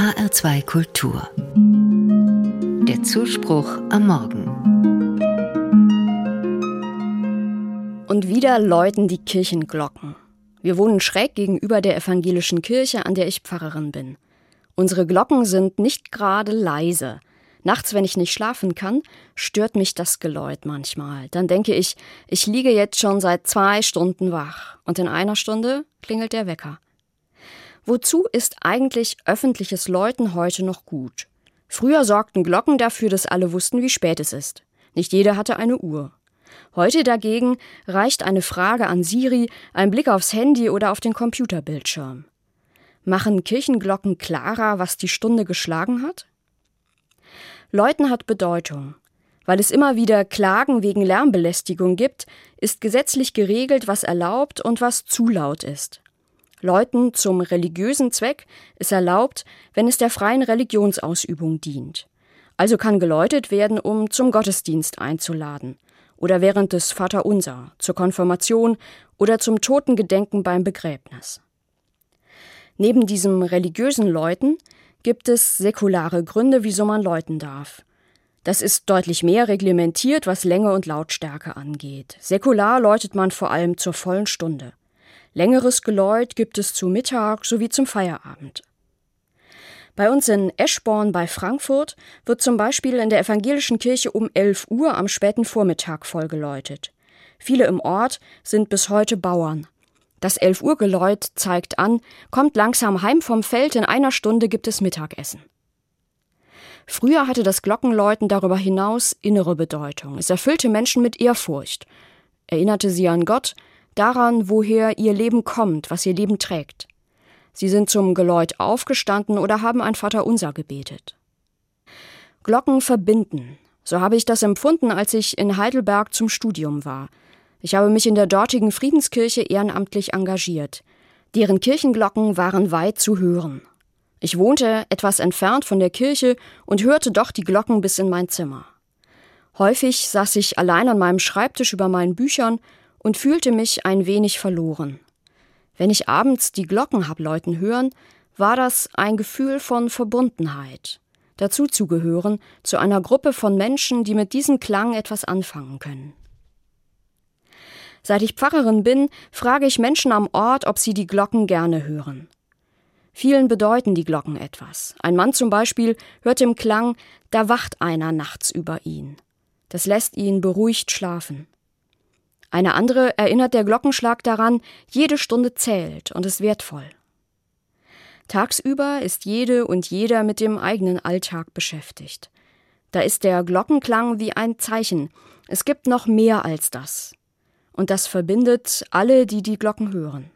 HR2 Kultur. Der Zuspruch am Morgen. Und wieder läuten die Kirchenglocken. Wir wohnen schräg gegenüber der evangelischen Kirche, an der ich Pfarrerin bin. Unsere Glocken sind nicht gerade leise. Nachts, wenn ich nicht schlafen kann, stört mich das Geläut manchmal. Dann denke ich, ich liege jetzt schon seit zwei Stunden wach und in einer Stunde klingelt der Wecker. Wozu ist eigentlich öffentliches Läuten heute noch gut? Früher sorgten Glocken dafür, dass alle wussten, wie spät es ist. Nicht jeder hatte eine Uhr. Heute dagegen reicht eine Frage an Siri, ein Blick aufs Handy oder auf den Computerbildschirm. Machen Kirchenglocken klarer, was die Stunde geschlagen hat? Läuten hat Bedeutung. Weil es immer wieder Klagen wegen Lärmbelästigung gibt, ist gesetzlich geregelt, was erlaubt und was zu laut ist. Läuten zum religiösen Zweck ist erlaubt, wenn es der freien Religionsausübung dient. Also kann geläutet werden, um zum Gottesdienst einzuladen oder während des Vaterunser, zur Konfirmation oder zum Totengedenken beim Begräbnis. Neben diesem religiösen Läuten gibt es säkulare Gründe, wieso man läuten darf. Das ist deutlich mehr reglementiert, was Länge und Lautstärke angeht. Säkular läutet man vor allem zur vollen Stunde. Längeres Geläut gibt es zu Mittag sowie zum Feierabend. Bei uns in Eschborn bei Frankfurt wird zum Beispiel in der evangelischen Kirche um 11 Uhr am späten Vormittag vollgeläutet. Viele im Ort sind bis heute Bauern. Das 11 Uhr Geläut zeigt an, kommt langsam heim vom Feld, in einer Stunde gibt es Mittagessen. Früher hatte das Glockenläuten darüber hinaus innere Bedeutung. Es erfüllte Menschen mit Ehrfurcht, erinnerte sie an Gott daran, woher ihr Leben kommt, was ihr Leben trägt. Sie sind zum Geläut aufgestanden oder haben ein Vaterunser gebetet. Glocken verbinden. So habe ich das empfunden, als ich in Heidelberg zum Studium war. Ich habe mich in der dortigen Friedenskirche ehrenamtlich engagiert. Deren Kirchenglocken waren weit zu hören. Ich wohnte etwas entfernt von der Kirche und hörte doch die Glocken bis in mein Zimmer. Häufig saß ich allein an meinem Schreibtisch über meinen Büchern und fühlte mich ein wenig verloren. Wenn ich abends die Glocken hab läuten hören, war das ein Gefühl von Verbundenheit, dazu zu gehören, zu einer Gruppe von Menschen, die mit diesem Klang etwas anfangen können. Seit ich Pfarrerin bin, frage ich Menschen am Ort, ob sie die Glocken gerne hören. Vielen bedeuten die Glocken etwas. Ein Mann zum Beispiel hört im Klang, da wacht einer nachts über ihn. Das lässt ihn beruhigt schlafen. Eine andere erinnert der Glockenschlag daran, jede Stunde zählt und ist wertvoll. Tagsüber ist jede und jeder mit dem eigenen Alltag beschäftigt. Da ist der Glockenklang wie ein Zeichen. Es gibt noch mehr als das. Und das verbindet alle, die die Glocken hören.